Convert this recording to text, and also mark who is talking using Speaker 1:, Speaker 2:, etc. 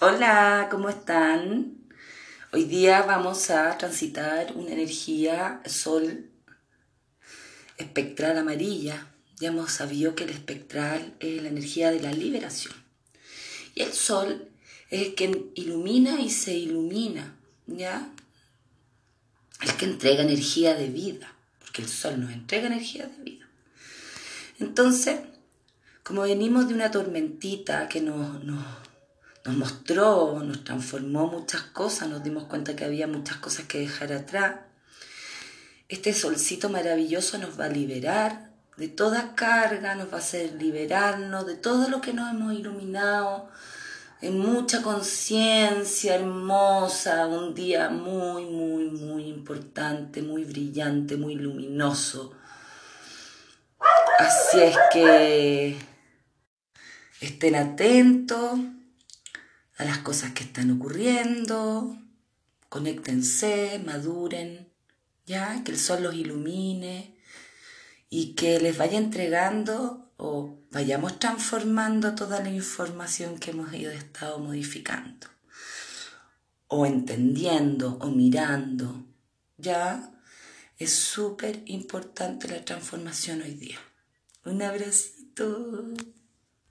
Speaker 1: Hola, ¿cómo están? Hoy día vamos a transitar una energía sol espectral amarilla. Ya hemos sabido que el espectral es la energía de la liberación. Y el sol es el que ilumina y se ilumina, ¿ya? El que entrega energía de vida, porque el sol nos entrega energía de vida. Entonces, como venimos de una tormentita que nos, nos mostró, nos transformó muchas cosas, nos dimos cuenta que había muchas cosas que dejar atrás, este solcito maravilloso nos va a liberar de toda carga, nos va a hacer liberarnos de todo lo que nos hemos iluminado, en mucha conciencia hermosa, un día muy, muy, muy importante, muy brillante, muy luminoso. Así es que estén atentos a las cosas que están ocurriendo, conéctense, maduren, ya, que el sol los ilumine y que les vaya entregando o vayamos transformando toda la información que hemos ido estado modificando o entendiendo o mirando, ya es súper importante la transformación hoy día. Un abracito.